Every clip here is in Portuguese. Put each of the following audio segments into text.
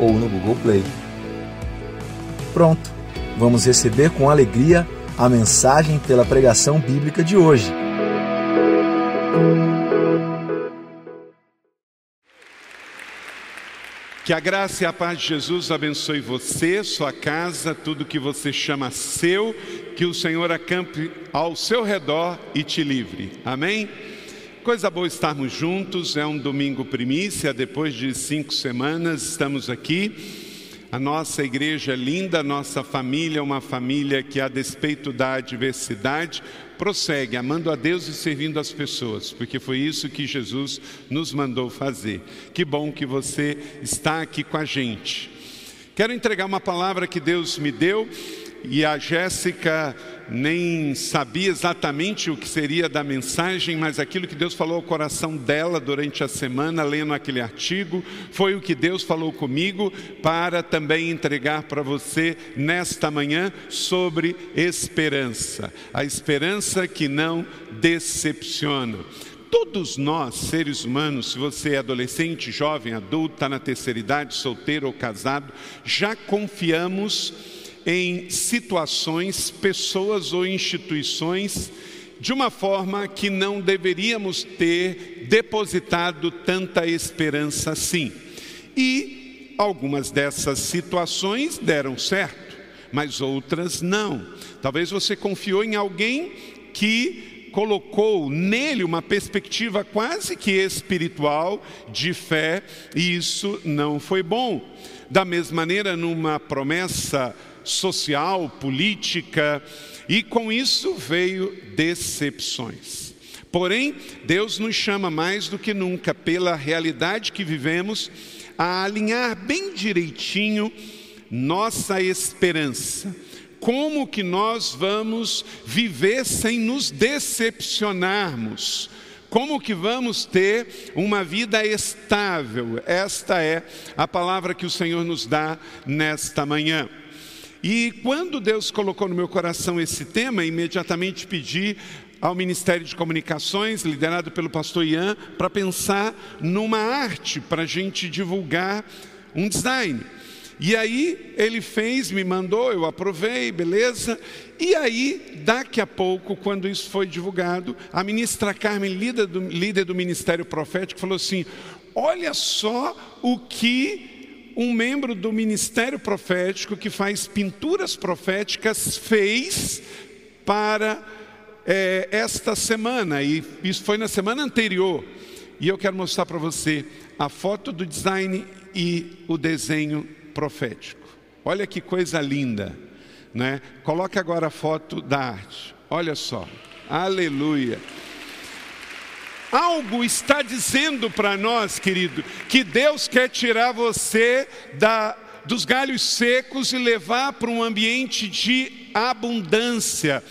ou no Google Play. Pronto, vamos receber com alegria a mensagem pela pregação bíblica de hoje. Que a graça e a paz de Jesus abençoe você, sua casa, tudo que você chama seu, que o Senhor acampe ao seu redor e te livre. Amém? Coisa boa estarmos juntos, é um domingo primícia, depois de cinco semanas estamos aqui. A nossa igreja é linda, a nossa família é uma família que, a despeito da adversidade, prossegue amando a Deus e servindo as pessoas, porque foi isso que Jesus nos mandou fazer. Que bom que você está aqui com a gente. Quero entregar uma palavra que Deus me deu e a Jéssica nem sabia exatamente o que seria da mensagem, mas aquilo que Deus falou ao coração dela durante a semana, lendo aquele artigo, foi o que Deus falou comigo para também entregar para você nesta manhã sobre esperança. A esperança que não decepciona. Todos nós, seres humanos, se você é adolescente, jovem, adulto, está na terceira idade, solteiro ou casado, já confiamos em situações, pessoas ou instituições de uma forma que não deveríamos ter depositado tanta esperança assim. E algumas dessas situações deram certo, mas outras não. Talvez você confiou em alguém que colocou nele uma perspectiva quase que espiritual de fé, e isso não foi bom. Da mesma maneira, numa promessa social, política, e com isso veio decepções. Porém, Deus nos chama mais do que nunca, pela realidade que vivemos, a alinhar bem direitinho nossa esperança. Como que nós vamos viver sem nos decepcionarmos? Como que vamos ter uma vida estável? Esta é a palavra que o Senhor nos dá nesta manhã. E quando Deus colocou no meu coração esse tema, imediatamente pedi ao Ministério de Comunicações, liderado pelo pastor Ian, para pensar numa arte para a gente divulgar um design. E aí ele fez, me mandou, eu aprovei, beleza. E aí, daqui a pouco, quando isso foi divulgado, a ministra Carmen, líder do, líder do Ministério Profético, falou assim: Olha só o que um membro do ministério profético que faz pinturas proféticas fez para é, esta semana, e isso foi na semana anterior. E eu quero mostrar para você a foto do design e o desenho profético. Olha que coisa linda, né? Coloque agora a foto da arte. Olha só. Aleluia. Algo está dizendo para nós, querido, que Deus quer tirar você da, dos galhos secos e levar para um ambiente de abundância.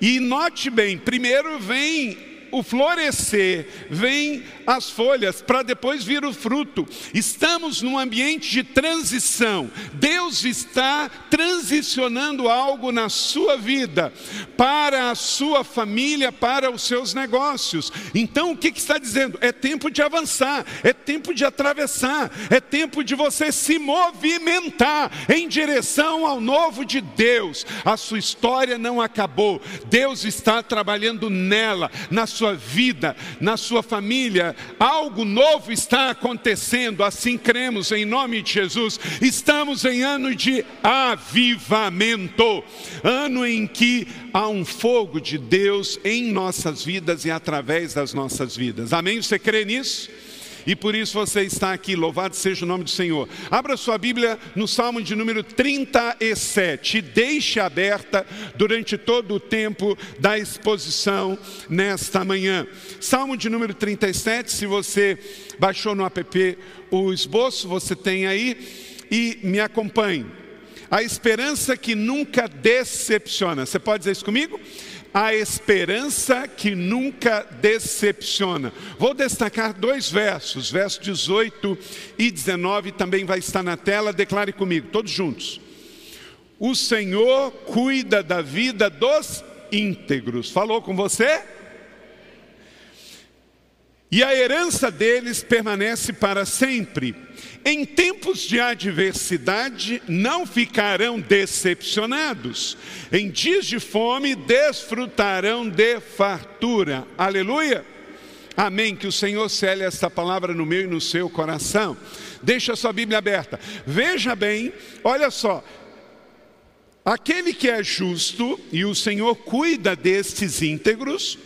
E note bem, primeiro vem o florescer, vem as folhas para depois vir o fruto. Estamos num ambiente de transição. Deus está transicionando algo na sua vida, para a sua família, para os seus negócios. Então o que, que está dizendo? É tempo de avançar, é tempo de atravessar, é tempo de você se movimentar em direção ao novo de Deus. A sua história não acabou. Deus está trabalhando nela, na sua sua vida, na sua família, algo novo está acontecendo, assim cremos em nome de Jesus. Estamos em ano de avivamento, ano em que há um fogo de Deus em nossas vidas e através das nossas vidas. Amém? Você crê nisso? E por isso você está aqui. Louvado seja o nome do Senhor. Abra sua Bíblia no Salmo de número 37 e deixe aberta durante todo o tempo da exposição nesta manhã. Salmo de número 37, se você baixou no app o esboço, você tem aí. e me acompanhe. A esperança que nunca decepciona. Você pode dizer isso comigo? A esperança que nunca decepciona. Vou destacar dois versos, versos 18 e 19 também vai estar na tela. Declare comigo, todos juntos. O Senhor cuida da vida dos íntegros. Falou com você? E a herança deles permanece para sempre. Em tempos de adversidade, não ficarão decepcionados. Em dias de fome, desfrutarão de fartura. Aleluia. Amém. Que o Senhor cele essa palavra no meu e no seu coração. Deixa a sua Bíblia aberta. Veja bem, olha só. Aquele que é justo, e o Senhor cuida destes íntegros,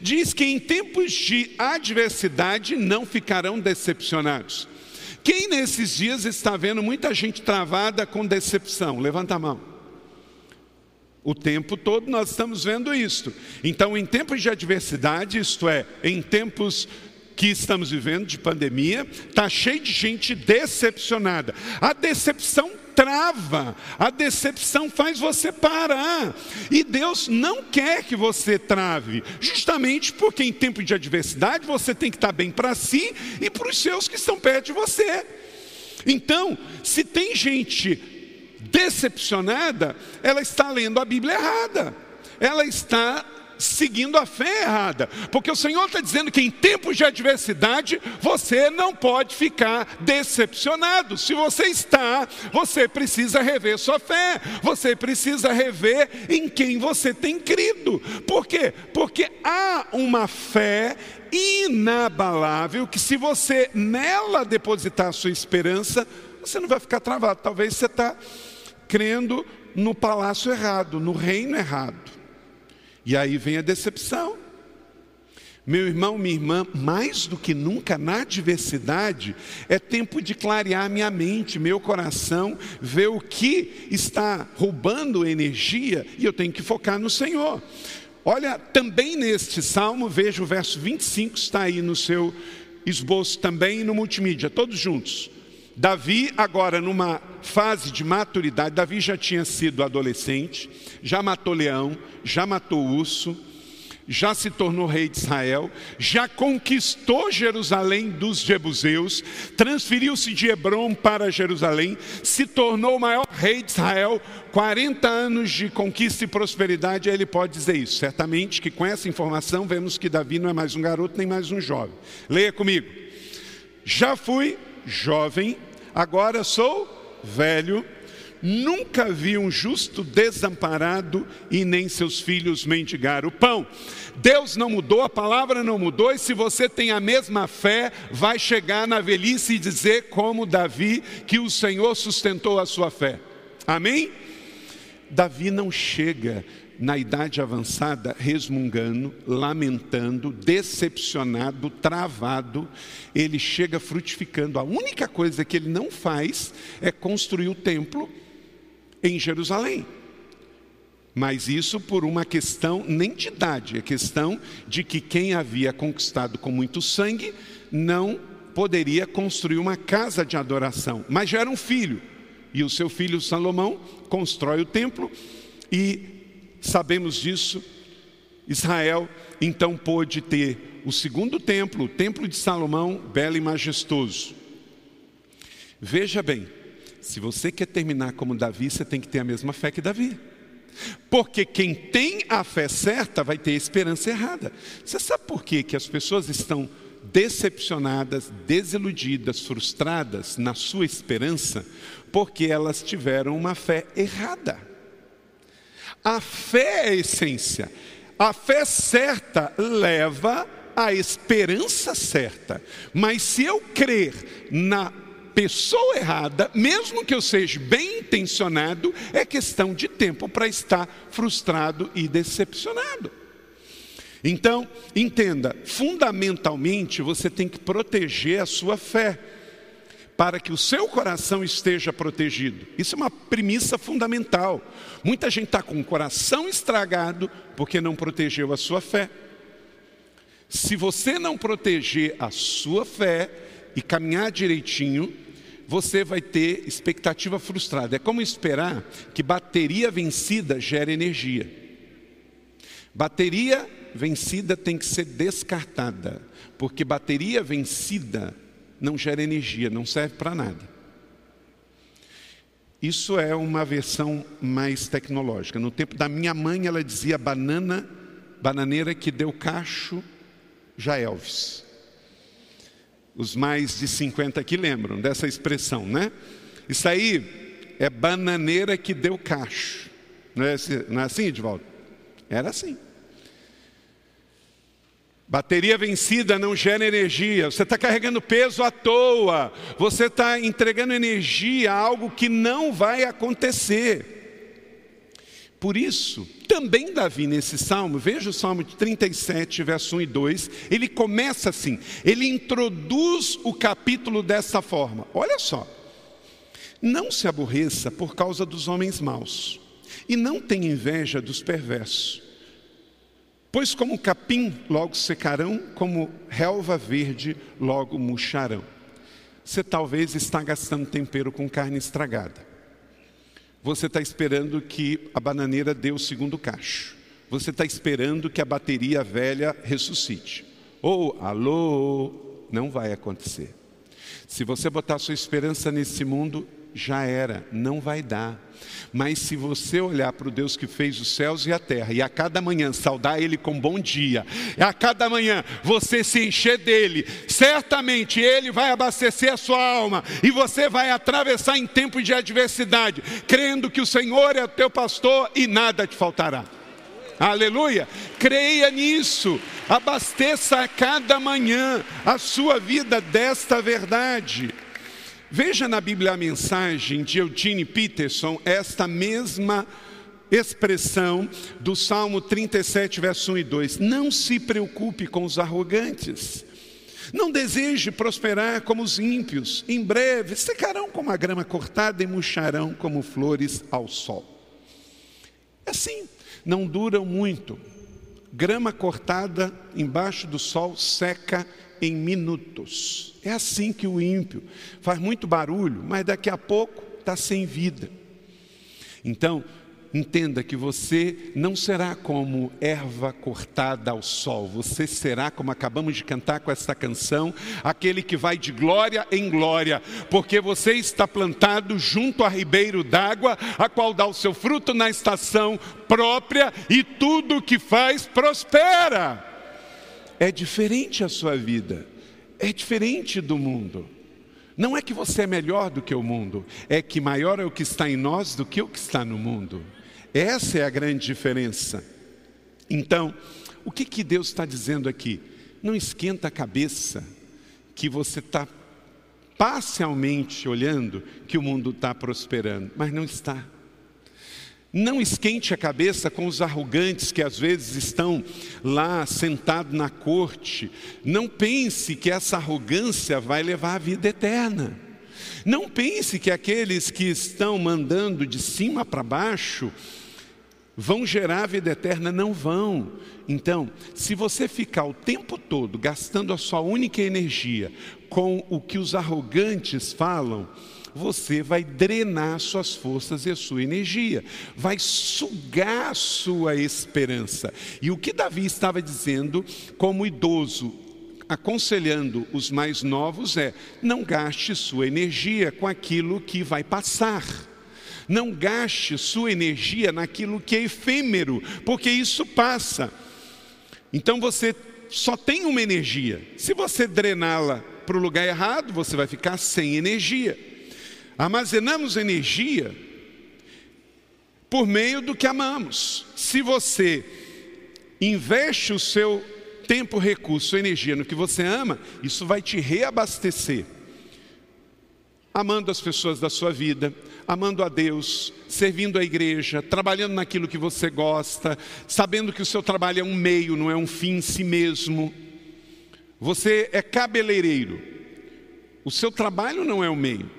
diz que em tempos de adversidade não ficarão decepcionados. Quem nesses dias está vendo muita gente travada com decepção? Levanta a mão. O tempo todo nós estamos vendo isso. Então, em tempos de adversidade, isto é, em tempos que estamos vivendo de pandemia, está cheio de gente decepcionada. A decepção trava, a decepção faz você parar. E Deus não quer que você trave, justamente porque em tempo de adversidade você tem que estar bem para si e para os seus que estão perto de você. Então, se tem gente decepcionada, ela está lendo a Bíblia errada. Ela está seguindo a fé errada, porque o Senhor está dizendo que em tempos de adversidade você não pode ficar decepcionado. Se você está, você precisa rever sua fé, você precisa rever em quem você tem crido. Por quê? Porque há uma fé inabalável que, se você nela depositar a sua esperança, você não vai ficar travado. Talvez você está crendo no palácio errado, no reino errado. E aí vem a decepção. Meu irmão, minha irmã, mais do que nunca na adversidade, é tempo de clarear minha mente, meu coração, ver o que está roubando energia e eu tenho que focar no Senhor. Olha, também neste salmo, veja o verso 25, está aí no seu esboço também no multimídia, todos juntos. Davi, agora numa fase de maturidade, Davi já tinha sido adolescente, já matou leão, já matou urso, já se tornou rei de Israel, já conquistou Jerusalém dos Jebuseus, transferiu-se de Hebron para Jerusalém, se tornou o maior rei de Israel, 40 anos de conquista e prosperidade, ele pode dizer isso. Certamente que com essa informação vemos que Davi não é mais um garoto nem mais um jovem. Leia comigo. Já fui jovem, agora sou velho, nunca vi um justo desamparado e nem seus filhos mendigar o pão. Deus não mudou, a palavra não mudou, e se você tem a mesma fé, vai chegar na velhice e dizer, como Davi, que o Senhor sustentou a sua fé. Amém? Davi não chega na idade avançada, resmungando, lamentando, decepcionado, travado, ele chega frutificando. A única coisa que ele não faz é construir o templo em Jerusalém. Mas isso por uma questão nem de idade, é questão de que quem havia conquistado com muito sangue não poderia construir uma casa de adoração, mas já era um filho. E o seu filho Salomão constrói o templo e sabemos disso. Israel então pôde ter o segundo templo, o templo de Salomão, belo e majestoso. Veja bem, se você quer terminar como Davi, você tem que ter a mesma fé que Davi. Porque quem tem a fé certa vai ter a esperança errada. Você sabe por quê? que as pessoas estão decepcionadas, desiludidas, frustradas na sua esperança? Porque elas tiveram uma fé errada. A fé é a essência. A fé certa leva à esperança certa. Mas se eu crer na pessoa errada, mesmo que eu seja bem intencionado, é questão de tempo para estar frustrado e decepcionado. Então, entenda, fundamentalmente você tem que proteger a sua fé para que o seu coração esteja protegido. Isso é uma premissa fundamental. Muita gente está com o coração estragado porque não protegeu a sua fé. Se você não proteger a sua fé e caminhar direitinho, você vai ter expectativa frustrada. É como esperar que bateria vencida gere energia. Bateria vencida tem que ser descartada, porque bateria vencida não gera energia, não serve para nada. Isso é uma versão mais tecnológica. No tempo da minha mãe, ela dizia banana, bananeira que deu cacho, já Elvis. Os mais de 50 aqui lembram dessa expressão, né? Isso aí é bananeira que deu cacho. Não é, assim, é assim, Edvaldo? Era assim. Bateria vencida não gera energia. Você está carregando peso à toa. Você está entregando energia a algo que não vai acontecer. Por isso, também Davi, nesse salmo, veja o salmo de 37, verso 1 e 2, ele começa assim, ele introduz o capítulo dessa forma: olha só, não se aborreça por causa dos homens maus, e não tenha inveja dos perversos Pois como capim logo secarão, como relva verde logo murcharão. Você talvez está gastando tempero com carne estragada. Você está esperando que a bananeira dê o segundo cacho. Você está esperando que a bateria velha ressuscite. Ou, alô, não vai acontecer. Se você botar sua esperança nesse mundo, já era, não vai dar. Mas se você olhar para o Deus que fez os céus e a terra, e a cada manhã saudar Ele com bom dia, e a cada manhã você se encher dele, certamente Ele vai abastecer a sua alma, e você vai atravessar em tempo de adversidade, crendo que o Senhor é o teu pastor e nada te faltará. Aleluia! Creia nisso, abasteça a cada manhã a sua vida desta verdade. Veja na Bíblia a mensagem de Eugene Peterson, esta mesma expressão do Salmo 37, verso 1 e 2. Não se preocupe com os arrogantes. Não deseje prosperar como os ímpios. Em breve secarão como a grama cortada e murcharão como flores ao sol. É assim, não duram muito. Grama cortada embaixo do sol seca em minutos. É assim que o ímpio faz muito barulho, mas daqui a pouco está sem vida. Então, entenda que você não será como erva cortada ao sol, você será, como acabamos de cantar com esta canção, aquele que vai de glória em glória, porque você está plantado junto a ribeiro d'água, a qual dá o seu fruto na estação própria e tudo o que faz prospera é diferente a sua vida, é diferente do mundo. Não é que você é melhor do que o mundo, é que maior é o que está em nós do que o que está no mundo. Essa é a grande diferença. Então, o que, que Deus está dizendo aqui? Não esquenta a cabeça que você está parcialmente olhando que o mundo está prosperando, mas não está. Não esquente a cabeça com os arrogantes que às vezes estão lá sentados na corte. Não pense que essa arrogância vai levar à vida eterna. Não pense que aqueles que estão mandando de cima para baixo vão gerar vida eterna, não vão. Então, se você ficar o tempo todo gastando a sua única energia com o que os arrogantes falam, você vai drenar suas forças e a sua energia, vai sugar a sua esperança. E o que Davi estava dizendo, como idoso, aconselhando os mais novos, é: não gaste sua energia com aquilo que vai passar. Não gaste sua energia naquilo que é efêmero, porque isso passa. Então você só tem uma energia. Se você drená-la para o lugar errado, você vai ficar sem energia. Armazenamos energia por meio do que amamos. Se você investe o seu tempo, recurso, energia no que você ama, isso vai te reabastecer. Amando as pessoas da sua vida, amando a Deus, servindo a igreja, trabalhando naquilo que você gosta, sabendo que o seu trabalho é um meio, não é um fim em si mesmo. Você é cabeleireiro, o seu trabalho não é o um meio,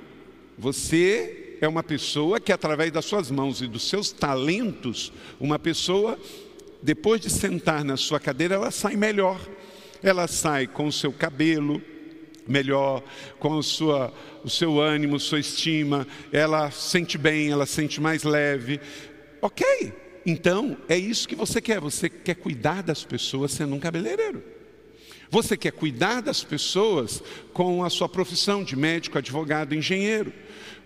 você é uma pessoa que, através das suas mãos e dos seus talentos, uma pessoa, depois de sentar na sua cadeira, ela sai melhor. Ela sai com o seu cabelo melhor, com sua, o seu ânimo, sua estima, ela sente bem, ela sente mais leve. Ok, então é isso que você quer. Você quer cuidar das pessoas sendo um cabeleireiro. Você quer cuidar das pessoas com a sua profissão de médico, advogado, engenheiro,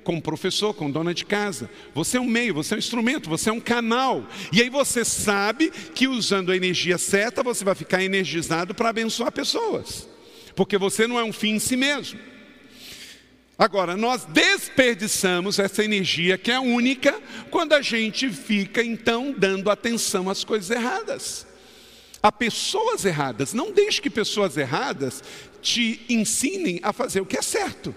com professor, com dona de casa. Você é um meio, você é um instrumento, você é um canal. E aí você sabe que usando a energia certa, você vai ficar energizado para abençoar pessoas. Porque você não é um fim em si mesmo. Agora, nós desperdiçamos essa energia que é única quando a gente fica então dando atenção às coisas erradas a pessoas erradas. Não deixe que pessoas erradas te ensinem a fazer o que é certo.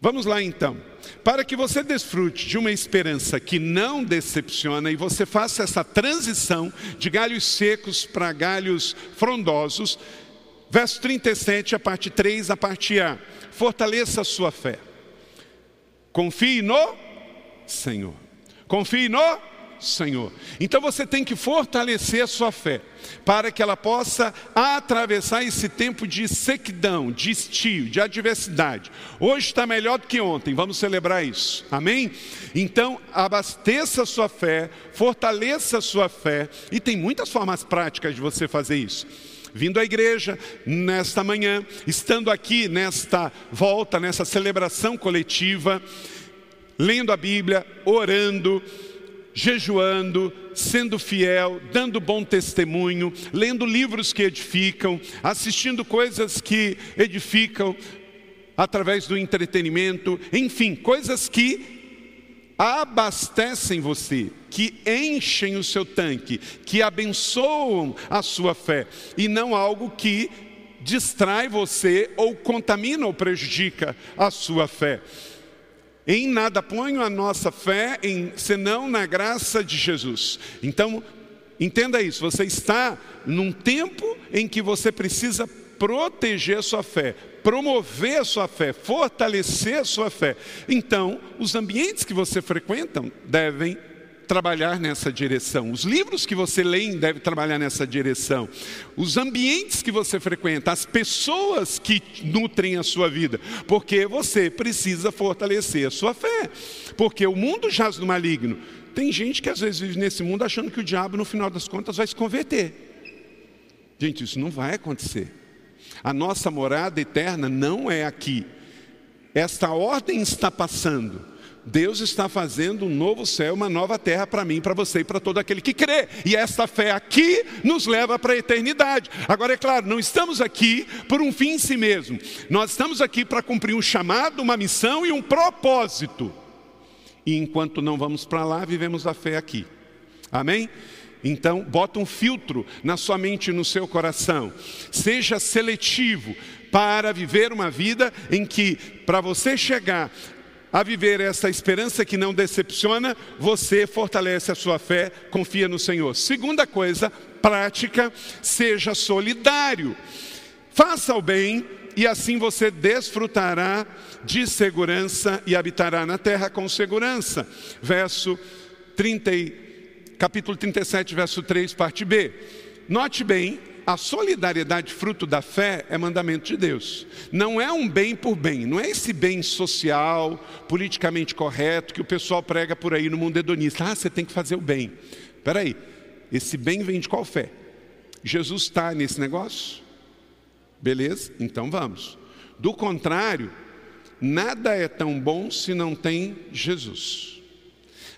Vamos lá então. Para que você desfrute de uma esperança que não decepciona e você faça essa transição de galhos secos para galhos frondosos, verso 37, a parte 3, a parte A. Fortaleça a sua fé. Confie no Senhor. Confie no Senhor. Então você tem que fortalecer a sua fé, para que ela possa atravessar esse tempo de sequidão, de estio, de adversidade. Hoje está melhor do que ontem, vamos celebrar isso, amém? Então, abasteça a sua fé, fortaleça a sua fé, e tem muitas formas práticas de você fazer isso vindo à igreja nesta manhã, estando aqui nesta volta, nessa celebração coletiva, lendo a Bíblia, orando, jejuando, sendo fiel, dando bom testemunho, lendo livros que edificam, assistindo coisas que edificam através do entretenimento, enfim, coisas que abastecem você, que enchem o seu tanque, que abençoam a sua fé, e não algo que distrai você ou contamina ou prejudica a sua fé. Em nada ponho a nossa fé em, senão na graça de Jesus. Então, entenda isso, você está num tempo em que você precisa proteger sua fé, promover sua fé, fortalecer sua fé. Então, os ambientes que você frequenta devem trabalhar nessa direção. Os livros que você lê devem trabalhar nessa direção. Os ambientes que você frequenta, as pessoas que nutrem a sua vida, porque você precisa fortalecer a sua fé. Porque o mundo jaz no maligno. Tem gente que às vezes vive nesse mundo achando que o diabo, no final das contas, vai se converter. Gente, isso não vai acontecer. A nossa morada eterna não é aqui. Esta ordem está passando. Deus está fazendo um novo céu, uma nova terra para mim, para você e para todo aquele que crê. E esta fé aqui nos leva para a eternidade. Agora, é claro, não estamos aqui por um fim em si mesmo. Nós estamos aqui para cumprir um chamado, uma missão e um propósito. E enquanto não vamos para lá, vivemos a fé aqui. Amém? Então, bota um filtro na sua mente e no seu coração. Seja seletivo para viver uma vida em que, para você chegar a viver essa esperança que não decepciona, você fortalece a sua fé, confia no Senhor. Segunda coisa, prática, seja solidário. Faça o bem e assim você desfrutará de segurança e habitará na terra com segurança. Verso 30, capítulo 37, verso 3, parte B. Note bem a solidariedade, fruto da fé, é mandamento de Deus. Não é um bem por bem, não é esse bem social, politicamente correto que o pessoal prega por aí no mundo hedonista. Ah, você tem que fazer o bem. Espera aí, esse bem vem de qual fé? Jesus está nesse negócio? Beleza? Então vamos. Do contrário, nada é tão bom se não tem Jesus.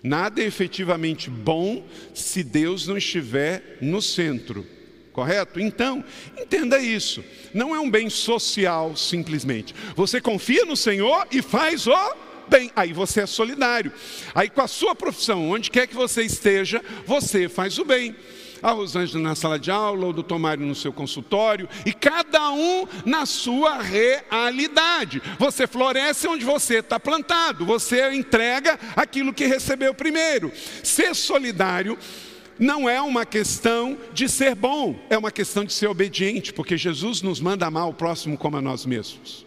Nada é efetivamente bom se Deus não estiver no centro correto? Então, entenda isso. Não é um bem social simplesmente. Você confia no Senhor e faz o bem. Aí você é solidário. Aí com a sua profissão, onde quer que você esteja, você faz o bem. A Rosângela na sala de aula, o doutor Mário no seu consultório, e cada um na sua realidade. Você floresce onde você está plantado, você entrega aquilo que recebeu primeiro. Ser solidário não é uma questão de ser bom, é uma questão de ser obediente, porque Jesus nos manda amar o próximo como a nós mesmos.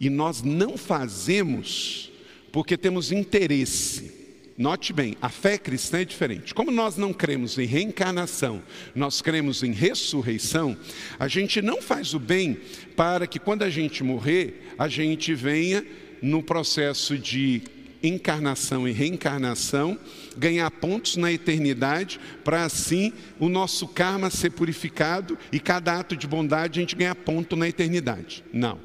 E nós não fazemos porque temos interesse, Note bem, a fé cristã é diferente. Como nós não cremos em reencarnação, nós cremos em ressurreição, a gente não faz o bem para que quando a gente morrer, a gente venha no processo de encarnação e reencarnação, ganhar pontos na eternidade, para assim o nosso karma ser purificado e cada ato de bondade a gente ganhar ponto na eternidade. Não.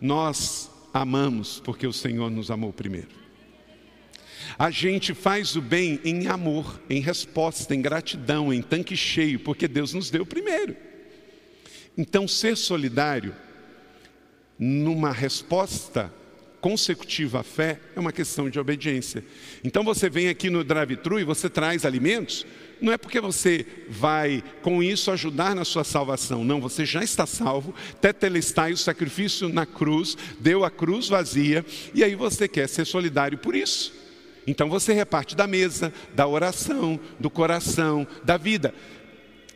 Nós amamos porque o Senhor nos amou primeiro. A gente faz o bem em amor, em resposta, em gratidão, em tanque cheio, porque Deus nos deu primeiro. Então, ser solidário numa resposta consecutiva à fé é uma questão de obediência. Então você vem aqui no drive-thru e você traz alimentos, não é porque você vai com isso ajudar na sua salvação, não, você já está salvo, tetelestai o sacrifício na cruz, deu a cruz vazia, e aí você quer ser solidário por isso. Então você reparte da mesa, da oração, do coração, da vida.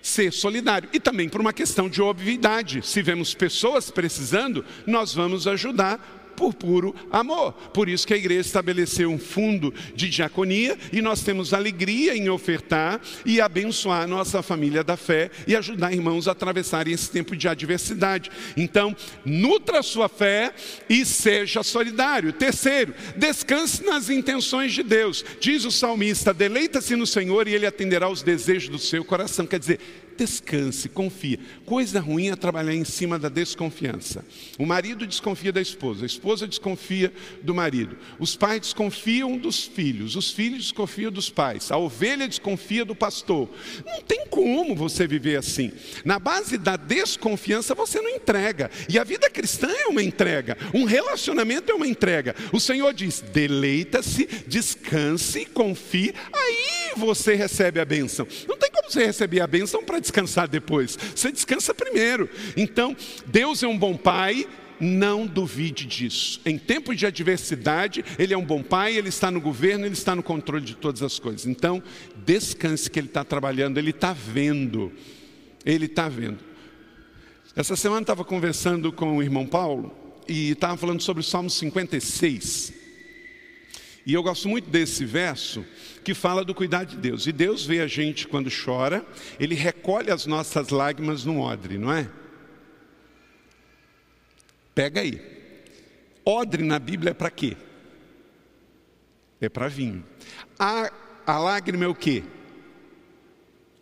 Ser solidário. E também por uma questão de obviedade. Se vemos pessoas precisando, nós vamos ajudar por puro amor. Por isso que a igreja estabeleceu um fundo de diaconia e nós temos alegria em ofertar e abençoar nossa família da fé e ajudar irmãos a atravessarem esse tempo de adversidade. Então, nutra sua fé e seja solidário. Terceiro, descanse nas intenções de Deus. Diz o salmista: deleita-se no Senhor e ele atenderá os desejos do seu coração. Quer dizer, descanse, confia. Coisa ruim é trabalhar em cima da desconfiança. O marido desconfia da esposa, a esposa desconfia do marido. Os pais desconfiam dos filhos, os filhos desconfiam dos pais. A ovelha desconfia do pastor. Não tem como você viver assim. Na base da desconfiança você não entrega. E a vida cristã é uma entrega. Um relacionamento é uma entrega. O Senhor diz: deleita-se, descanse, confie. Aí você recebe a bênção. Não tem você receber a bênção para descansar depois. Você descansa primeiro. Então, Deus é um bom pai, não duvide disso. Em tempos de adversidade, Ele é um bom pai, Ele está no governo, Ele está no controle de todas as coisas. Então, descanse que Ele está trabalhando, Ele está vendo. Ele está vendo. Essa semana estava conversando com o irmão Paulo e estava falando sobre o Salmo 56. E eu gosto muito desse verso que fala do cuidado de Deus. E Deus vê a gente quando chora, Ele recolhe as nossas lágrimas no odre, não é? Pega aí. Odre na Bíblia é para quê? É para vinho. A, a lágrima é o quê?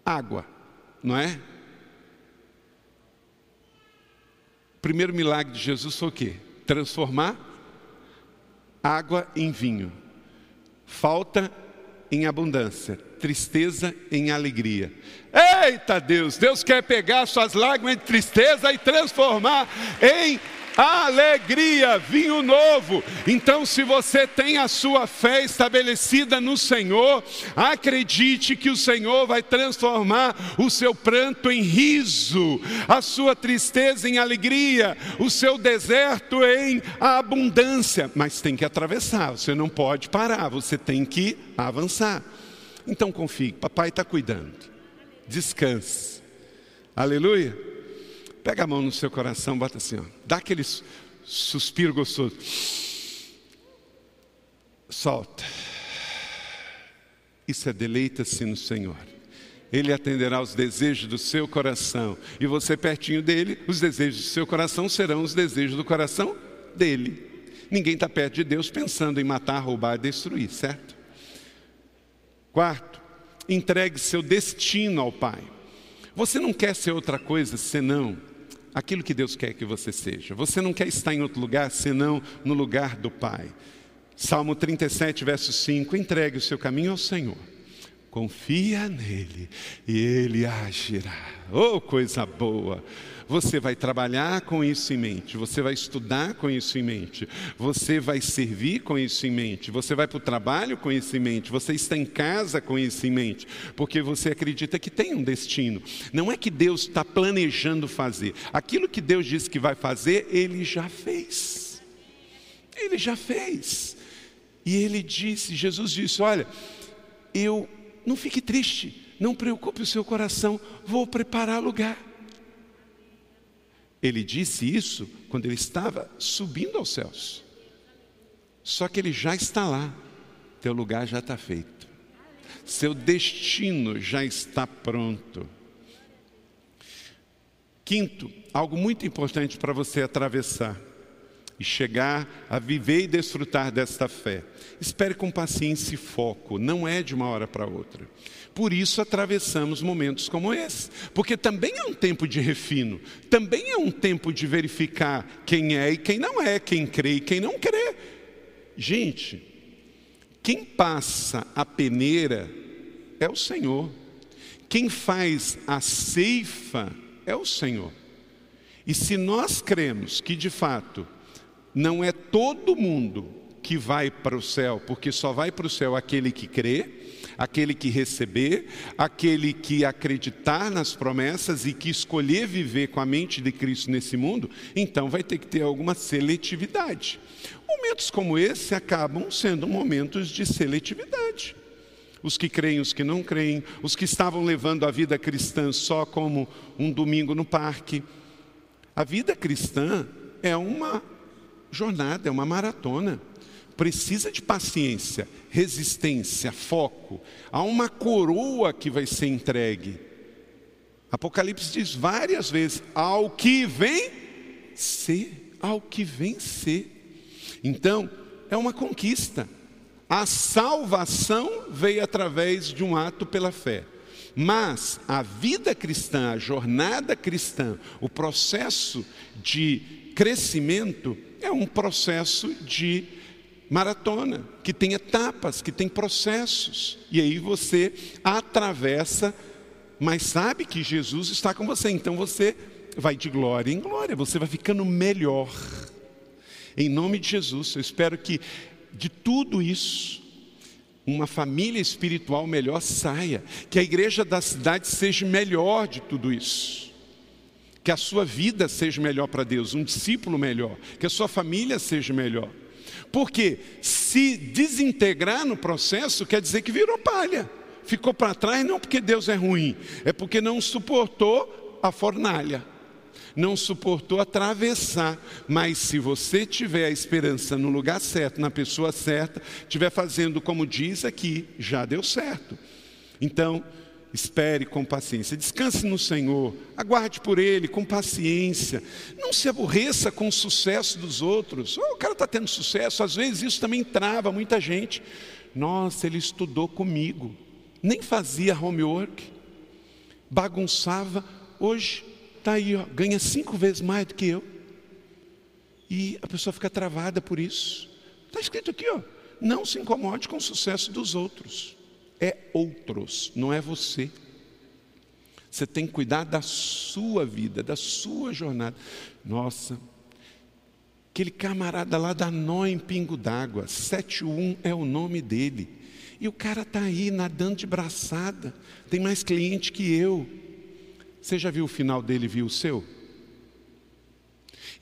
Água, não é? O primeiro milagre de Jesus foi o quê? Transformar água em vinho falta em abundância, tristeza em alegria. Eita Deus, Deus quer pegar suas lágrimas de tristeza e transformar em alegria, vinho novo. Então, se você tem a sua fé estabelecida no Senhor, acredite que o Senhor vai transformar o seu pranto em riso, a sua tristeza em alegria, o seu deserto em abundância. Mas tem que atravessar, você não pode parar, você tem que avançar. Então confie, papai está cuidando. Descanse. Aleluia. Pega a mão no seu coração, bota assim, ó. dá aquele suspiro gostoso. Solta. Isso é deleita-se no Senhor. Ele atenderá os desejos do seu coração. E você pertinho dele, os desejos do seu coração serão os desejos do coração dele. Ninguém está perto de Deus pensando em matar, roubar, destruir, certo? Quarto, entregue seu destino ao Pai. Você não quer ser outra coisa senão aquilo que Deus quer que você seja. Você não quer estar em outro lugar senão no lugar do Pai. Salmo 37, verso 5: entregue o seu caminho ao Senhor, confia nele e ele agirá. Oh, coisa boa! Você vai trabalhar com isso em mente, você vai estudar com isso em mente, você vai servir com isso em mente, você vai para o trabalho com isso em mente, você está em casa com isso em mente, porque você acredita que tem um destino. Não é que Deus está planejando fazer, aquilo que Deus disse que vai fazer, Ele já fez. Ele já fez. E Ele disse, Jesus disse: Olha, eu não fique triste, não preocupe o seu coração, vou preparar lugar. Ele disse isso quando ele estava subindo aos céus. Só que ele já está lá. teu lugar já está feito. Seu destino já está pronto. Quinto, algo muito importante para você atravessar e chegar a viver e desfrutar desta fé. Espere com paciência e foco, não é de uma hora para outra. Por isso atravessamos momentos como esse, porque também é um tempo de refino, também é um tempo de verificar quem é e quem não é, quem crê e quem não crê. Gente, quem passa a peneira é o Senhor. Quem faz a ceifa é o Senhor. E se nós cremos que de fato não é todo mundo que vai para o céu, porque só vai para o céu aquele que crê, aquele que receber, aquele que acreditar nas promessas e que escolher viver com a mente de Cristo nesse mundo, então vai ter que ter alguma seletividade. Momentos como esse acabam sendo momentos de seletividade. Os que creem, os que não creem, os que estavam levando a vida cristã só como um domingo no parque. A vida cristã é uma jornada, é uma maratona. Precisa de paciência, resistência, foco. Há uma coroa que vai ser entregue. Apocalipse diz várias vezes: ao que vem ser, ao que vem ser. Então, é uma conquista. A salvação veio através de um ato pela fé. Mas a vida cristã, a jornada cristã, o processo de crescimento é um processo de maratona, que tem etapas, que tem processos. E aí você atravessa, mas sabe que Jesus está com você, então você vai de glória em glória, você vai ficando melhor. Em nome de Jesus, eu espero que de tudo isso, uma família espiritual melhor saia, que a igreja da cidade seja melhor de tudo isso que a sua vida seja melhor para Deus, um discípulo melhor, que a sua família seja melhor. Porque se desintegrar no processo quer dizer que virou palha, ficou para trás não porque Deus é ruim, é porque não suportou a fornalha, não suportou atravessar. Mas se você tiver a esperança no lugar certo, na pessoa certa, estiver fazendo como diz aqui, já deu certo. Então, Espere com paciência, descanse no Senhor, aguarde por Ele com paciência, não se aborreça com o sucesso dos outros. Oh, o cara está tendo sucesso, às vezes isso também trava muita gente. Nossa, ele estudou comigo, nem fazia homework, bagunçava, hoje está aí, ó, ganha cinco vezes mais do que eu. E a pessoa fica travada por isso. Está escrito aqui, ó, não se incomode com o sucesso dos outros é outros, não é você. Você tem que cuidar da sua vida, da sua jornada. Nossa, aquele camarada lá da nó em pingo d'água, 71 é o nome dele. E o cara está aí nadando de braçada, tem mais cliente que eu. Você já viu o final dele, viu o seu?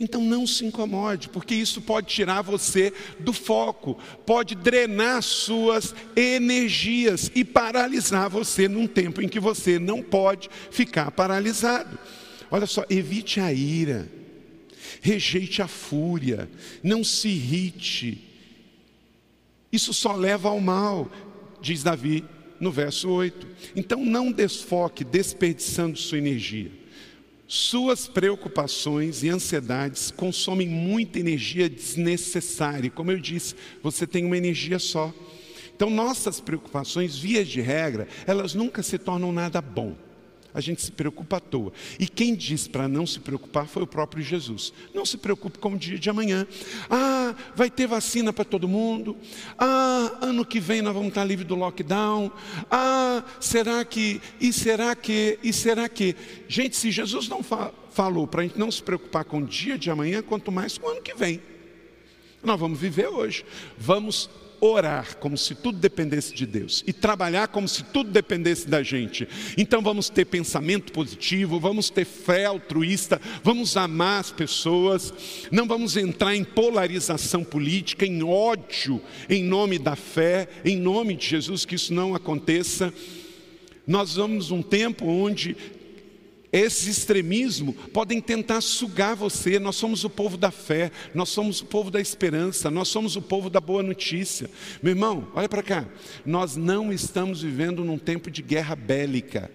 Então não se incomode, porque isso pode tirar você do foco, pode drenar suas energias e paralisar você num tempo em que você não pode ficar paralisado. Olha só, evite a ira, rejeite a fúria, não se irrite. Isso só leva ao mal, diz Davi no verso 8. Então não desfoque desperdiçando sua energia. Suas preocupações e ansiedades consomem muita energia desnecessária. Como eu disse, você tem uma energia só. Então, nossas preocupações, vias de regra, elas nunca se tornam nada bom a gente se preocupa à toa. E quem disse para não se preocupar foi o próprio Jesus. Não se preocupe com o dia de amanhã. Ah, vai ter vacina para todo mundo. Ah, ano que vem nós vamos estar livre do lockdown. Ah, será que, e será que, e será que. Gente, se Jesus não fa falou para a gente não se preocupar com o dia de amanhã, quanto mais com o ano que vem. Nós vamos viver hoje. Vamos orar como se tudo dependesse de Deus e trabalhar como se tudo dependesse da gente. Então vamos ter pensamento positivo, vamos ter fé altruísta, vamos amar as pessoas, não vamos entrar em polarização política, em ódio em nome da fé, em nome de Jesus, que isso não aconteça. Nós vamos um tempo onde Esse extremismo podem tentar sugar você. Nós somos o povo da fé, nós somos o povo da esperança, nós somos o povo da boa notícia. Meu irmão, olha para cá. Nós não estamos vivendo num tempo de guerra bélica.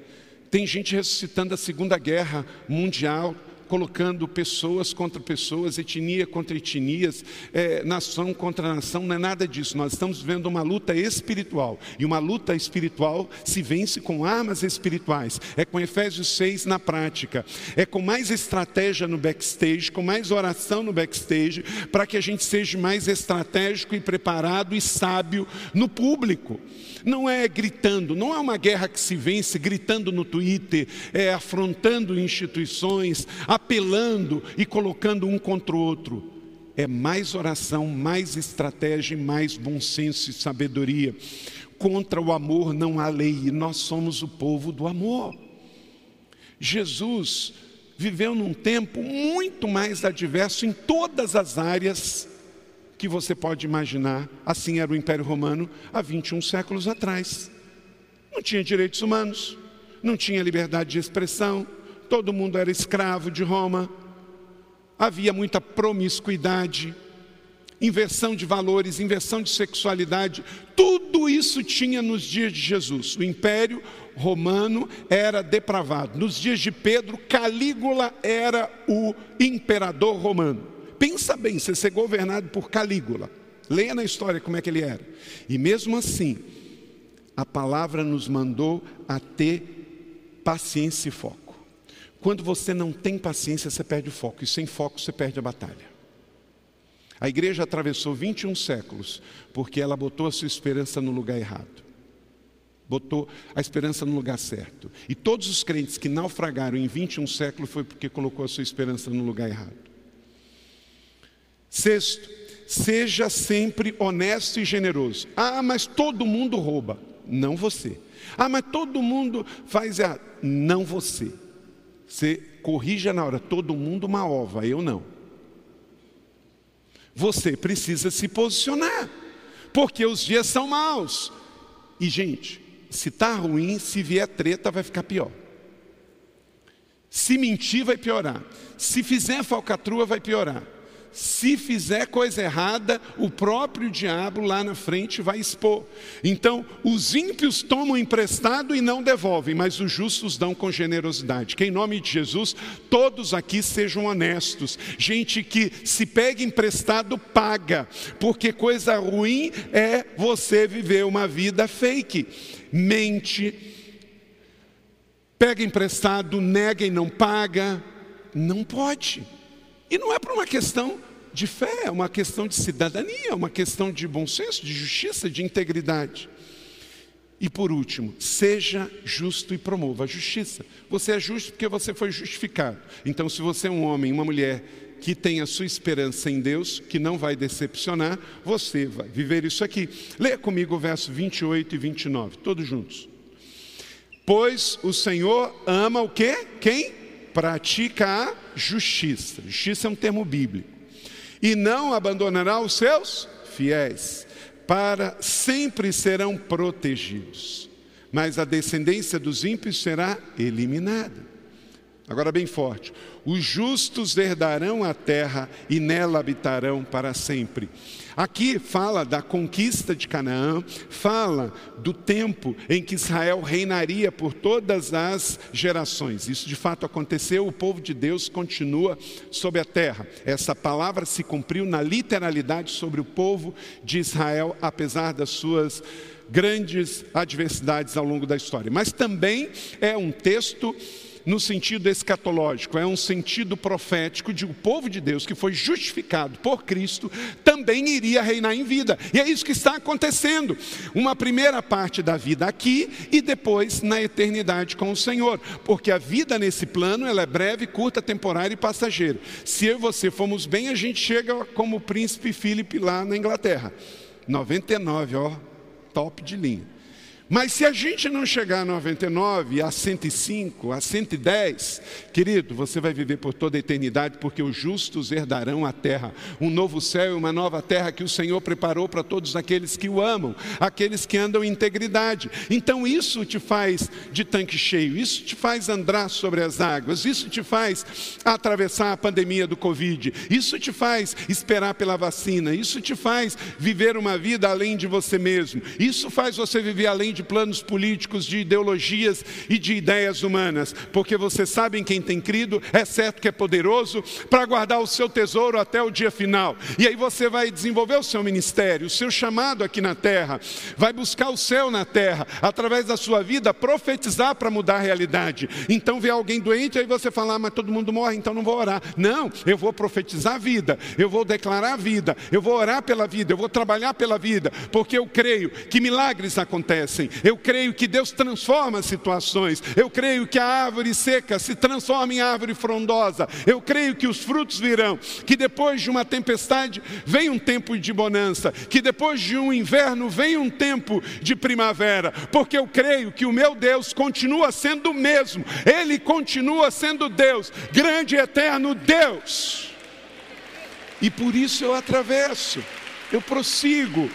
Tem gente ressuscitando a Segunda Guerra Mundial colocando pessoas contra pessoas, etnia contra etnias, é, nação contra nação, não é nada disso. Nós estamos vivendo uma luta espiritual. E uma luta espiritual se vence com armas espirituais. É com Efésios 6 na prática. É com mais estratégia no backstage, com mais oração no backstage, para que a gente seja mais estratégico e preparado e sábio no público. Não é gritando, não é uma guerra que se vence gritando no Twitter, é afrontando instituições, apelando e colocando um contra o outro. É mais oração, mais estratégia, mais bom senso e sabedoria. Contra o amor não há lei, e nós somos o povo do amor. Jesus viveu num tempo muito mais adverso em todas as áreas que você pode imaginar. Assim era o Império Romano há 21 séculos atrás. Não tinha direitos humanos, não tinha liberdade de expressão, todo mundo era escravo de Roma, havia muita promiscuidade, inversão de valores, inversão de sexualidade, tudo isso tinha nos dias de Jesus. O Império Romano era depravado. Nos dias de Pedro, Calígula era o imperador romano. Pensa bem, você ser governado por Calígula. Leia na história como é que ele era. E mesmo assim, a palavra nos mandou a ter paciência e foco. Quando você não tem paciência, você perde o foco, e sem foco você perde a batalha. A igreja atravessou 21 séculos porque ela botou a sua esperança no lugar errado. Botou a esperança no lugar certo. E todos os crentes que naufragaram em 21 séculos foi porque colocou a sua esperança no lugar errado. Sexto, seja sempre honesto e generoso. Ah, mas todo mundo rouba. Não você. Ah, mas todo mundo faz errado. Não você. Você corrija na hora. Todo mundo uma ova, eu não. Você precisa se posicionar. Porque os dias são maus. E, gente, se está ruim, se vier treta, vai ficar pior. Se mentir, vai piorar. Se fizer falcatrua, vai piorar se fizer coisa errada, o próprio diabo lá na frente vai expor. Então, os ímpios tomam emprestado e não devolvem, mas os justos dão com generosidade. Que em nome de Jesus, todos aqui sejam honestos. Gente que se pega emprestado, paga, porque coisa ruim é você viver uma vida fake. Mente, pega emprestado, nega e não paga. Não pode. E não é por uma questão de fé, é uma questão de cidadania, é uma questão de bom senso, de justiça, de integridade. E por último, seja justo e promova a justiça. Você é justo porque você foi justificado. Então, se você é um homem, uma mulher que tem a sua esperança em Deus, que não vai decepcionar, você vai viver isso aqui. Leia comigo o verso 28 e 29, todos juntos. Pois o Senhor ama o quê? Quem? Pratica a justiça. Justiça é um termo bíblico e não abandonará os seus fiéis, para sempre serão protegidos, mas a descendência dos ímpios será eliminada. Agora, bem forte: os justos herdarão a terra e nela habitarão para sempre. Aqui fala da conquista de Canaã, fala do tempo em que Israel reinaria por todas as gerações. Isso de fato aconteceu, o povo de Deus continua sobre a terra. Essa palavra se cumpriu na literalidade sobre o povo de Israel, apesar das suas grandes adversidades ao longo da história. Mas também é um texto no sentido escatológico, é um sentido profético de o povo de Deus que foi justificado por Cristo também iria reinar em vida. E é isso que está acontecendo. Uma primeira parte da vida aqui e depois na eternidade com o Senhor, porque a vida nesse plano ela é breve, curta, temporária e passageira. Se eu e você fomos bem, a gente chega como o príncipe Philip lá na Inglaterra. 99, ó, top de linha. Mas se a gente não chegar a 99, a 105, a 110, querido, você vai viver por toda a eternidade, porque os justos herdarão a terra, um novo céu e uma nova terra que o Senhor preparou para todos aqueles que o amam, aqueles que andam em integridade. Então isso te faz de tanque cheio, isso te faz andar sobre as águas, isso te faz atravessar a pandemia do Covid, isso te faz esperar pela vacina, isso te faz viver uma vida além de você mesmo, isso faz você viver além de planos políticos, de ideologias e de ideias humanas, porque você sabe em quem tem crido, é certo que é poderoso para guardar o seu tesouro até o dia final. E aí você vai desenvolver o seu ministério, o seu chamado aqui na terra, vai buscar o céu na terra, através da sua vida, profetizar para mudar a realidade. Então vê alguém doente, aí você fala, ah, mas todo mundo morre, então não vou orar. Não, eu vou profetizar a vida, eu vou declarar a vida, eu vou orar pela vida, eu vou trabalhar pela vida, porque eu creio que milagres acontecem eu creio que Deus transforma situações, eu creio que a árvore seca se transforma em árvore frondosa, eu creio que os frutos virão, que depois de uma tempestade vem um tempo de bonança, que depois de um inverno vem um tempo de primavera, porque eu creio que o meu Deus continua sendo o mesmo, Ele continua sendo Deus, grande e eterno Deus. E por isso eu atravesso, eu prossigo.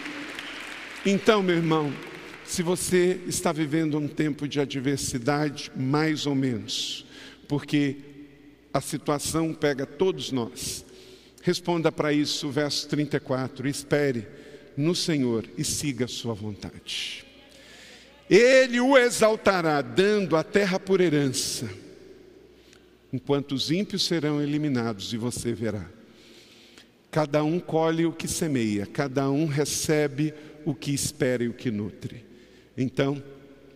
Então, meu irmão, se você está vivendo um tempo de adversidade, mais ou menos, porque a situação pega todos nós. Responda para isso verso 34: espere no Senhor e siga a sua vontade. Ele o exaltará, dando a terra por herança, enquanto os ímpios serão eliminados, e você verá. Cada um colhe o que semeia, cada um recebe o que espera e o que nutre. Então,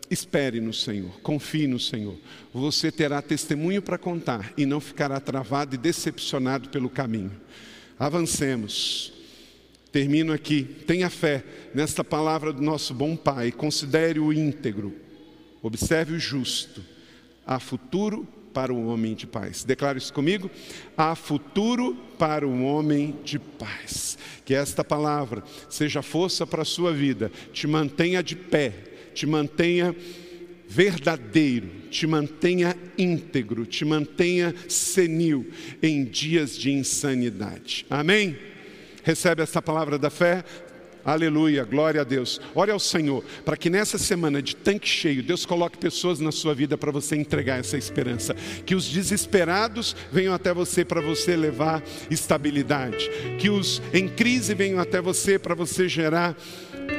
espere no Senhor, confie no Senhor. Você terá testemunho para contar e não ficará travado e decepcionado pelo caminho. Avancemos. Termino aqui. Tenha fé nesta palavra do nosso bom Pai. Considere o íntegro. Observe o justo. Há futuro para o homem de paz. Declare isso comigo. Há futuro para o homem de paz. Que esta palavra seja força para a sua vida, te mantenha de pé te mantenha verdadeiro, te mantenha íntegro, te mantenha senil em dias de insanidade. Amém? Recebe essa palavra da fé? Aleluia, glória a Deus. Ore ao Senhor, para que nessa semana de tanque cheio, Deus coloque pessoas na sua vida para você entregar essa esperança. Que os desesperados venham até você para você levar estabilidade. Que os em crise venham até você para você gerar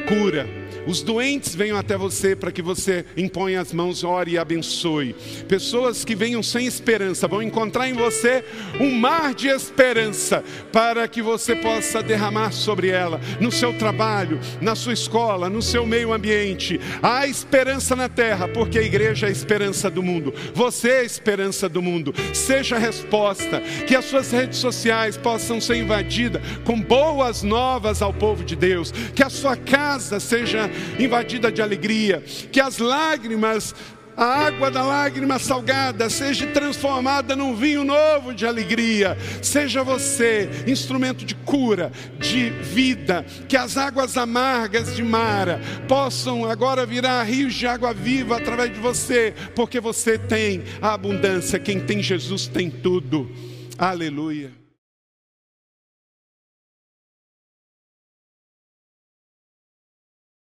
cura. Os doentes venham até você para que você imponha as mãos, ore e abençoe. Pessoas que venham sem esperança vão encontrar em você um mar de esperança para que você possa derramar sobre ela, no seu trabalho, na sua escola, no seu meio ambiente. Há esperança na terra, porque a igreja é a esperança do mundo. Você é a esperança do mundo. Seja a resposta, que as suas redes sociais possam ser invadidas com boas novas ao povo de Deus, que a sua casa seja invadida de alegria, que as lágrimas a água da lágrima salgada seja transformada num vinho novo de alegria. Seja você instrumento de cura, de vida, que as águas amargas de Mara possam agora virar rios de água viva através de você, porque você tem a abundância. Quem tem Jesus tem tudo. Aleluia.